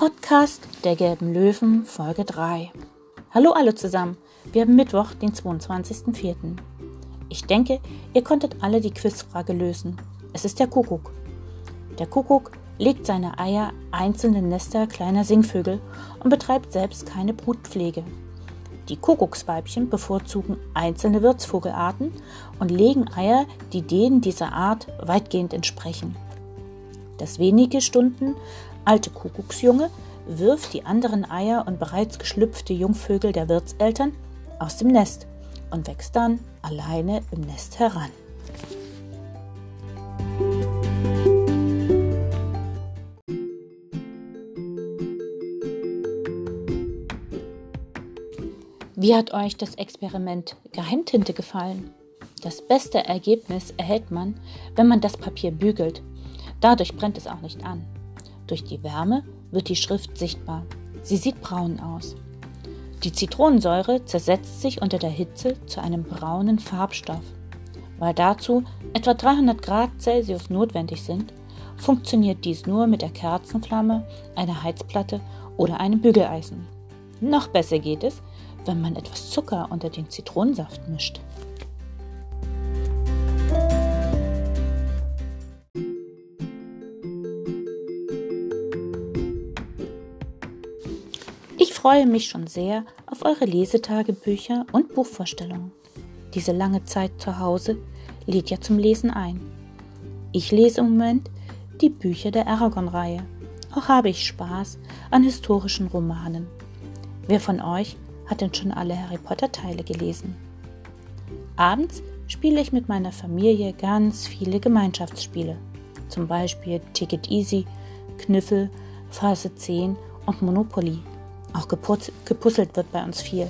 Podcast der Gelben Löwen, Folge 3. Hallo alle zusammen. Wir haben Mittwoch, den 22.04. Ich denke, ihr konntet alle die Quizfrage lösen. Es ist der Kuckuck. Der Kuckuck legt seine Eier einzelne Nester kleiner Singvögel und betreibt selbst keine Brutpflege. Die Kuckucksweibchen bevorzugen einzelne Wirtsvogelarten und legen Eier, die denen dieser Art weitgehend entsprechen. Das wenige Stunden alte Kuckucksjunge wirft die anderen Eier und bereits geschlüpfte Jungvögel der Wirtseltern aus dem Nest und wächst dann alleine im Nest heran. Wie hat euch das Experiment Geheimtinte gefallen? Das beste Ergebnis erhält man, wenn man das Papier bügelt. Dadurch brennt es auch nicht an. Durch die Wärme wird die Schrift sichtbar. Sie sieht braun aus. Die Zitronensäure zersetzt sich unter der Hitze zu einem braunen Farbstoff. Weil dazu etwa 300 Grad Celsius notwendig sind, funktioniert dies nur mit der Kerzenflamme, einer Heizplatte oder einem Bügeleisen. Noch besser geht es, wenn man etwas Zucker unter den Zitronensaft mischt. Freue mich schon sehr auf eure Lesetagebücher und Buchvorstellungen. Diese lange Zeit zu Hause lädt ja zum Lesen ein. Ich lese im Moment die Bücher der Aragon-Reihe. Auch habe ich Spaß an historischen Romanen. Wer von euch hat denn schon alle Harry Potter-Teile gelesen? Abends spiele ich mit meiner Familie ganz viele Gemeinschaftsspiele. Zum Beispiel Ticket Easy, Kniffel, Phase 10 und Monopoly. Auch gepuzzelt wird bei uns viel.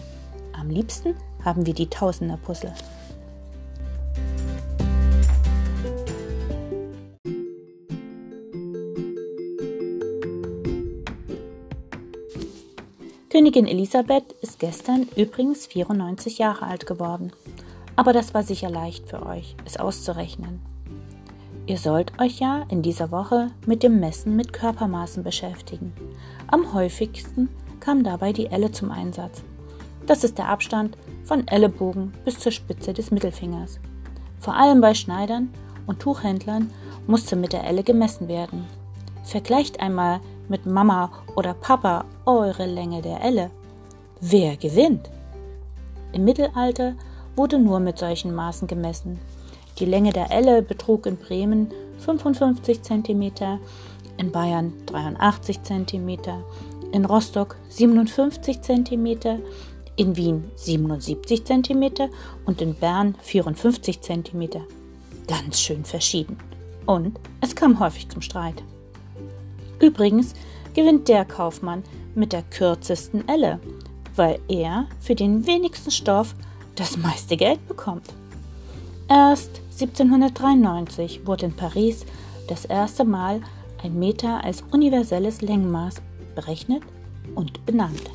Am liebsten haben wir die Tausender-Puzzle. Königin Elisabeth ist gestern übrigens 94 Jahre alt geworden. Aber das war sicher leicht für euch, es auszurechnen. Ihr sollt euch ja in dieser Woche mit dem Messen mit Körpermaßen beschäftigen. Am häufigsten kam dabei die Elle zum Einsatz. Das ist der Abstand von Ellenbogen bis zur Spitze des Mittelfingers. Vor allem bei Schneidern und Tuchhändlern musste mit der Elle gemessen werden. Vergleicht einmal mit Mama oder Papa eure Länge der Elle. Wer gewinnt? Im Mittelalter wurde nur mit solchen Maßen gemessen. Die Länge der Elle betrug in Bremen 55 cm, in Bayern 83 cm, in Rostock 57 cm, in Wien 77 cm und in Bern 54 cm. Ganz schön verschieden. Und es kam häufig zum Streit. Übrigens gewinnt der Kaufmann mit der kürzesten Elle, weil er für den wenigsten Stoff das meiste Geld bekommt. Erst 1793 wurde in Paris das erste Mal ein Meter als universelles Längenmaß berechnet und benannt.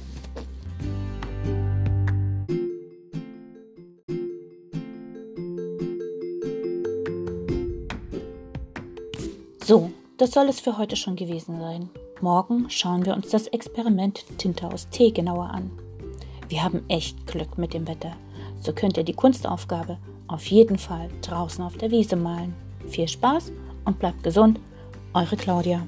So, das soll es für heute schon gewesen sein. Morgen schauen wir uns das Experiment Tinte aus Tee genauer an. Wir haben echt Glück mit dem Wetter. So könnt ihr die Kunstaufgabe auf jeden Fall draußen auf der Wiese malen. Viel Spaß und bleibt gesund. Eure Claudia.